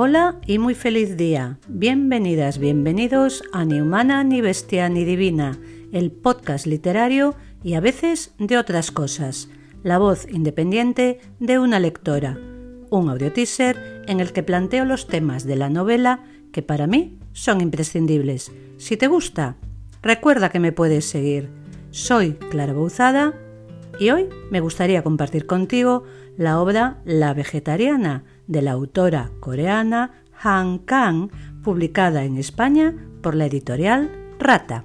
Hola y muy feliz día. Bienvenidas, bienvenidos a Ni Humana, ni Bestia, ni Divina, el podcast literario y a veces de otras cosas. La voz independiente de una lectora. Un audio teaser en el que planteo los temas de la novela que para mí son imprescindibles. Si te gusta, recuerda que me puedes seguir. Soy Clara Bouzada y hoy me gustaría compartir contigo la obra La Vegetariana de la autora coreana Han Kang, publicada en España por la editorial Rata.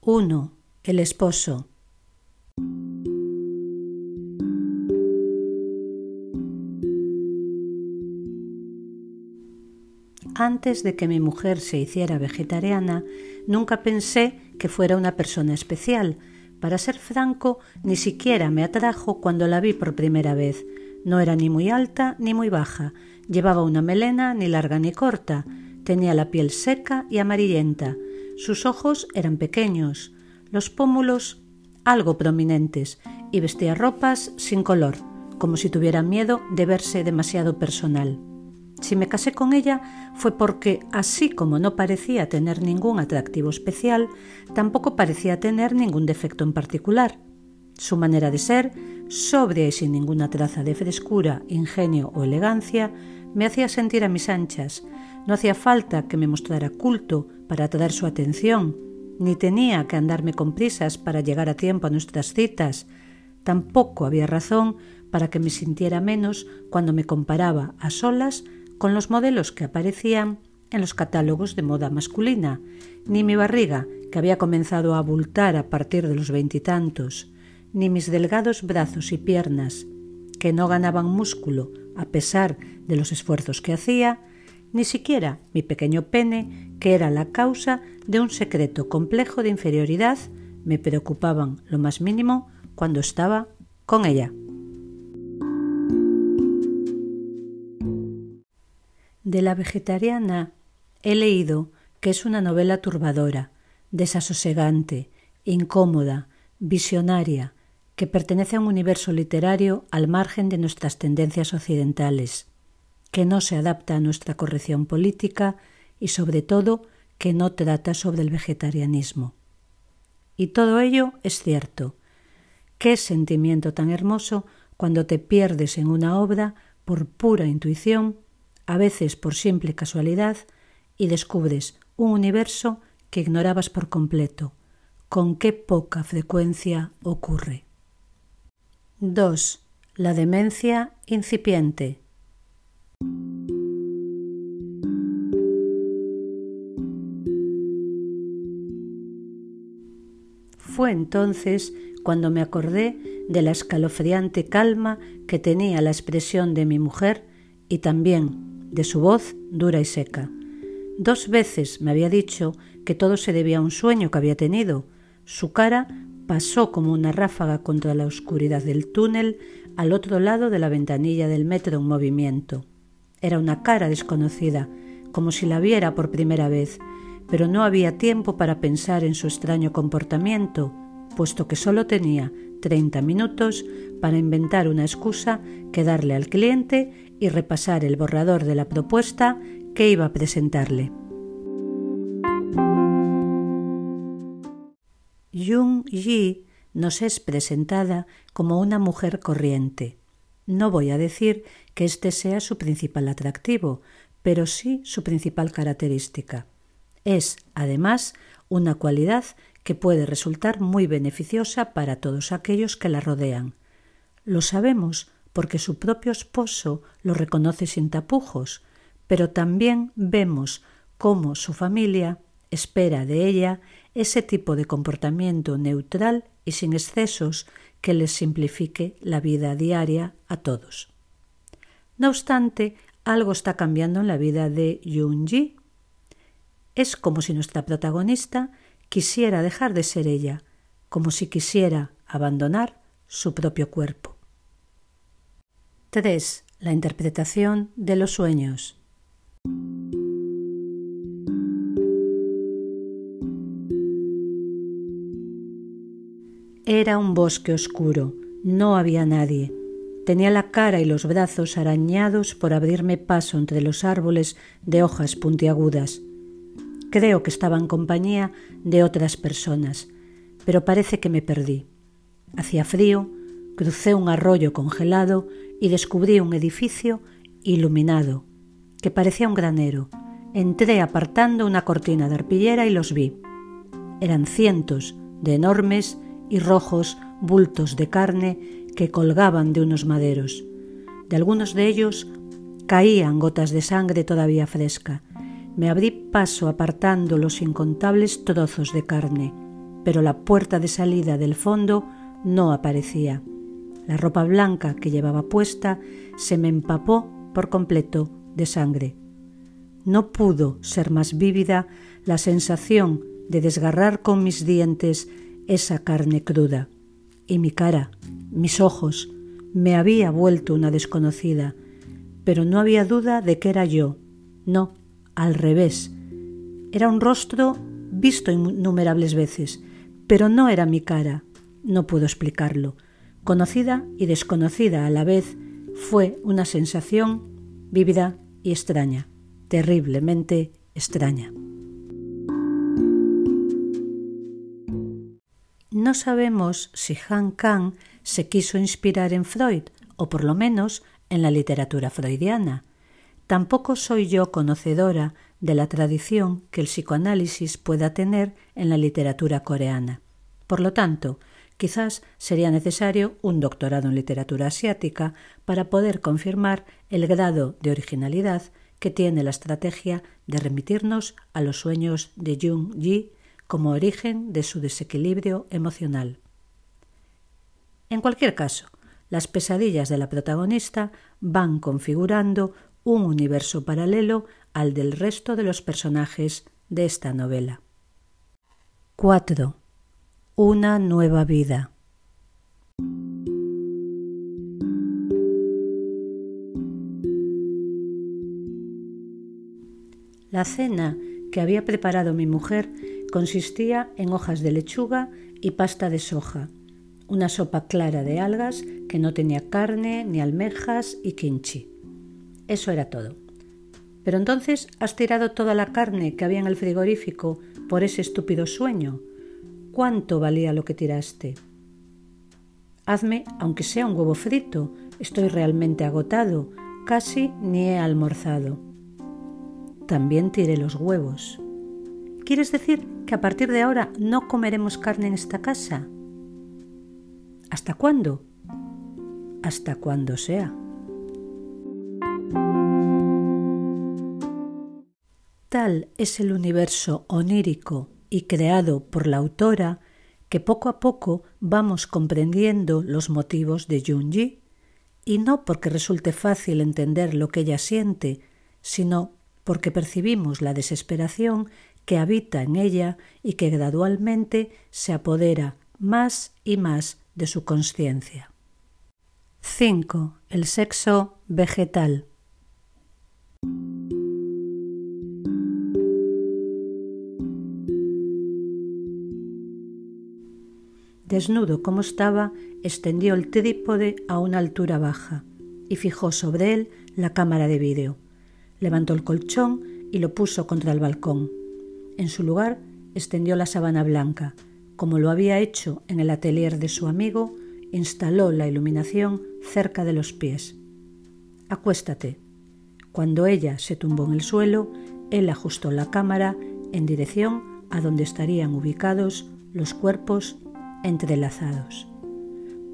1. El esposo. Antes de que mi mujer se hiciera vegetariana, nunca pensé que fuera una persona especial. Para ser franco, ni siquiera me atrajo cuando la vi por primera vez. No era ni muy alta ni muy baja, llevaba una melena ni larga ni corta, tenía la piel seca y amarillenta, sus ojos eran pequeños, los pómulos algo prominentes y vestía ropas sin color, como si tuviera miedo de verse demasiado personal. Si me casé con ella fue porque, así como no parecía tener ningún atractivo especial, tampoco parecía tener ningún defecto en particular. Su manera de ser, sobria y sin ninguna traza de frescura, ingenio o elegancia, me hacía sentir a mis anchas. No hacía falta que me mostrara culto para atraer su atención, ni tenía que andarme con prisas para llegar a tiempo a nuestras citas. Tampoco había razón para que me sintiera menos cuando me comparaba a solas con los modelos que aparecían en los catálogos de moda masculina, ni mi barriga, que había comenzado a abultar a partir de los veintitantos, ni mis delgados brazos y piernas, que no ganaban músculo a pesar de los esfuerzos que hacía, ni siquiera mi pequeño pene, que era la causa de un secreto complejo de inferioridad, me preocupaban lo más mínimo cuando estaba con ella. De la vegetariana he leído que es una novela turbadora, desasosegante, incómoda, visionaria, que pertenece a un universo literario al margen de nuestras tendencias occidentales, que no se adapta a nuestra corrección política y sobre todo que no trata sobre el vegetarianismo. Y todo ello es cierto. Qué sentimiento tan hermoso cuando te pierdes en una obra por pura intuición a veces por simple casualidad, y descubres un universo que ignorabas por completo. Con qué poca frecuencia ocurre. 2. La demencia incipiente. Fue entonces cuando me acordé de la escalofriante calma que tenía la expresión de mi mujer y también de su voz dura y seca. Dos veces me había dicho que todo se debía a un sueño que había tenido. Su cara pasó como una ráfaga contra la oscuridad del túnel al otro lado de la ventanilla del metro en movimiento. Era una cara desconocida, como si la viera por primera vez, pero no había tiempo para pensar en su extraño comportamiento, puesto que solo tenía treinta minutos para inventar una excusa que darle al cliente y repasar el borrador de la propuesta que iba a presentarle. Jung Yi nos es presentada como una mujer corriente. No voy a decir que este sea su principal atractivo, pero sí su principal característica. Es, además, una cualidad que puede resultar muy beneficiosa para todos aquellos que la rodean. Lo sabemos porque su propio esposo lo reconoce sin tapujos, pero también vemos cómo su familia espera de ella ese tipo de comportamiento neutral y sin excesos que les simplifique la vida diaria a todos. No obstante, algo está cambiando en la vida de Yunji. Es como si nuestra protagonista quisiera dejar de ser ella, como si quisiera abandonar su propio cuerpo. 3. La interpretación de los sueños. Era un bosque oscuro, no había nadie. Tenía la cara y los brazos arañados por abrirme paso entre los árboles de hojas puntiagudas. Creo que estaba en compañía de otras personas, pero parece que me perdí. Hacía frío, crucé un arroyo congelado y descubrí un edificio iluminado, que parecía un granero. Entré apartando una cortina de arpillera y los vi. Eran cientos de enormes y rojos bultos de carne que colgaban de unos maderos. De algunos de ellos caían gotas de sangre todavía fresca. Me abrí paso apartando los incontables trozos de carne, pero la puerta de salida del fondo no aparecía. La ropa blanca que llevaba puesta se me empapó por completo de sangre. No pudo ser más vívida la sensación de desgarrar con mis dientes esa carne cruda. Y mi cara, mis ojos, me había vuelto una desconocida, pero no había duda de que era yo. No, al revés. Era un rostro visto innumerables veces, pero no era mi cara. No puedo explicarlo. Conocida y desconocida a la vez, fue una sensación vívida y extraña, terriblemente extraña. No sabemos si Han Kang se quiso inspirar en Freud, o por lo menos en la literatura freudiana. Tampoco soy yo conocedora de la tradición que el psicoanálisis pueda tener en la literatura coreana. Por lo tanto, quizás sería necesario un doctorado en literatura asiática para poder confirmar el grado de originalidad que tiene la estrategia de remitirnos a los sueños de Jung Ji como origen de su desequilibrio emocional. En cualquier caso, las pesadillas de la protagonista van configurando un universo paralelo al del resto de los personajes de esta novela. 4. Una nueva vida. La cena que había preparado mi mujer consistía en hojas de lechuga y pasta de soja, una sopa clara de algas que no tenía carne, ni almejas y kimchi. Eso era todo. Pero entonces has tirado toda la carne que había en el frigorífico por ese estúpido sueño. ¿Cuánto valía lo que tiraste? Hazme, aunque sea un huevo frito. Estoy realmente agotado. Casi ni he almorzado. También tiré los huevos. ¿Quieres decir que a partir de ahora no comeremos carne en esta casa? ¿Hasta cuándo? Hasta cuando sea. Tal es el universo onírico y creado por la autora que poco a poco vamos comprendiendo los motivos de Junji, y no porque resulte fácil entender lo que ella siente, sino porque percibimos la desesperación que habita en ella y que gradualmente se apodera más y más de su conciencia. 5. El sexo vegetal. Desnudo como estaba, extendió el trípode a una altura baja y fijó sobre él la cámara de vídeo. Levantó el colchón y lo puso contra el balcón. En su lugar extendió la sabana blanca. Como lo había hecho en el atelier de su amigo, instaló la iluminación cerca de los pies. Acuéstate. Cuando ella se tumbó en el suelo, él ajustó la cámara en dirección a donde estarían ubicados los cuerpos entrelazados.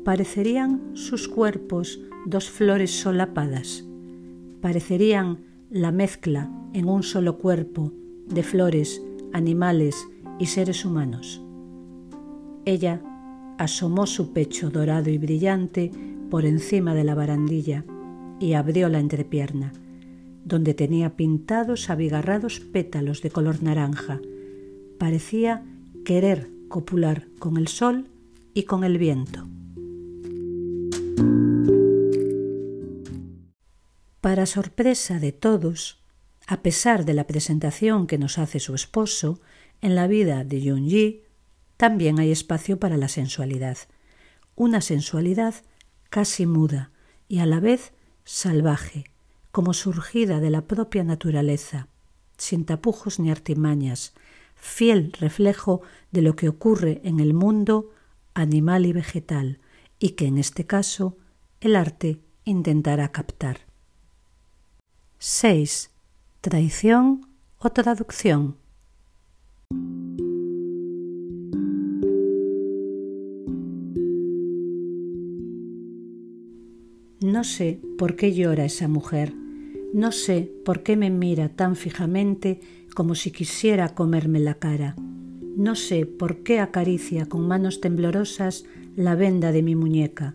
Parecerían sus cuerpos dos flores solapadas. Parecerían la mezcla en un solo cuerpo de flores animales y seres humanos. Ella asomó su pecho dorado y brillante por encima de la barandilla y abrió la entrepierna, donde tenía pintados abigarrados pétalos de color naranja. Parecía querer copular con el sol y con el viento. Para sorpresa de todos, a pesar de la presentación que nos hace su esposo, en la vida de Yun-Yi también hay espacio para la sensualidad, una sensualidad casi muda y a la vez salvaje, como surgida de la propia naturaleza, sin tapujos ni artimañas, fiel reflejo de lo que ocurre en el mundo animal y vegetal, y que en este caso el arte intentará captar. 6. Traición o traducción. No sé por qué llora esa mujer, no sé por qué me mira tan fijamente como si quisiera comerme la cara, no sé por qué acaricia con manos temblorosas la venda de mi muñeca.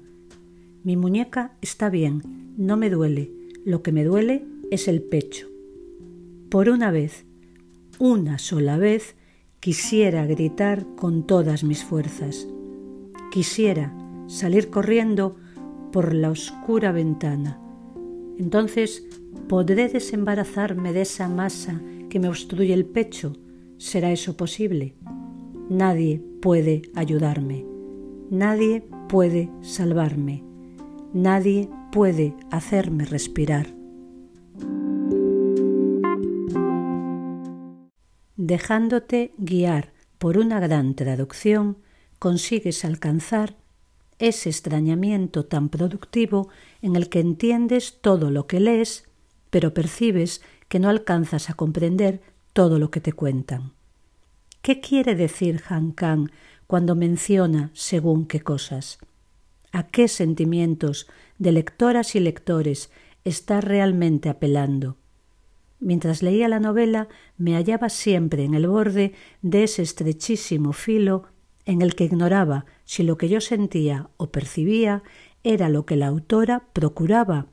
Mi muñeca está bien, no me duele, lo que me duele es el pecho. Por una vez, una sola vez, quisiera gritar con todas mis fuerzas. Quisiera salir corriendo por la oscura ventana. Entonces podré desembarazarme de esa masa que me obstruye el pecho. ¿Será eso posible? Nadie puede ayudarme. Nadie puede salvarme. Nadie puede hacerme respirar. Dejándote guiar por una gran traducción, consigues alcanzar ese extrañamiento tan productivo en el que entiendes todo lo que lees, pero percibes que no alcanzas a comprender todo lo que te cuentan. ¿Qué quiere decir Han Kang cuando menciona según qué cosas? ¿A qué sentimientos de lectoras y lectores está realmente apelando? Mientras leía la novela me hallaba siempre en el borde de ese estrechísimo filo en el que ignoraba si lo que yo sentía o percibía era lo que la autora procuraba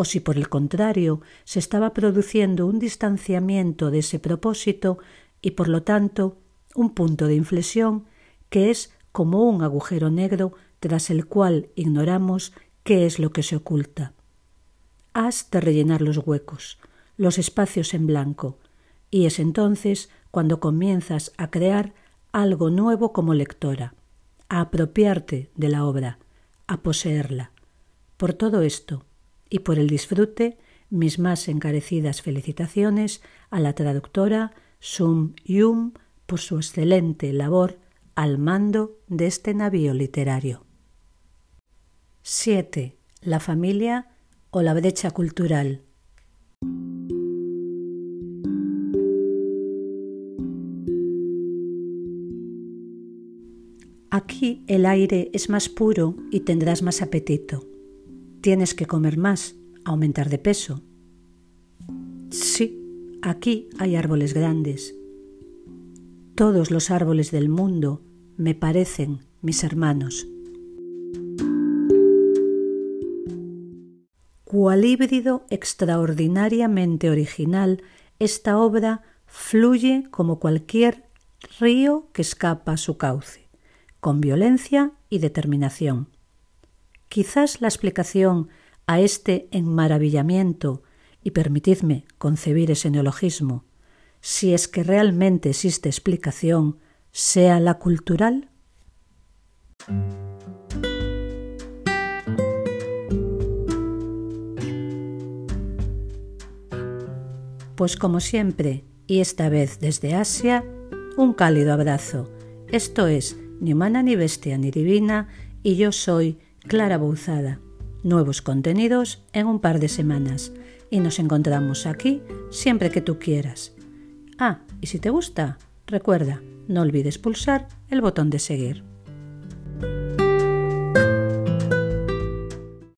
o si por el contrario se estaba produciendo un distanciamiento de ese propósito y por lo tanto un punto de inflexión que es como un agujero negro tras el cual ignoramos qué es lo que se oculta. Has de rellenar los huecos, los espacios en blanco, y es entonces cuando comienzas a crear algo nuevo como lectora, a apropiarte de la obra, a poseerla. Por todo esto, y por el disfrute, mis más encarecidas felicitaciones a la traductora Sum Yum por su excelente labor al mando de este navío literario. 7. La familia o la brecha cultural. Aquí el aire es más puro y tendrás más apetito. Tienes que comer más, aumentar de peso. Sí, aquí hay árboles grandes. Todos los árboles del mundo me parecen mis hermanos. Cual híbrido extraordinariamente original, esta obra fluye como cualquier río que escapa a su cauce con violencia y determinación. Quizás la explicación a este enmaravillamiento, y permitidme concebir ese neologismo, si es que realmente existe explicación, sea la cultural? Pues como siempre, y esta vez desde Asia, un cálido abrazo. Esto es ni humana ni bestia ni divina, y yo soy Clara Bouzada. Nuevos contenidos en un par de semanas y nos encontramos aquí siempre que tú quieras. Ah, y si te gusta, recuerda, no olvides pulsar el botón de seguir.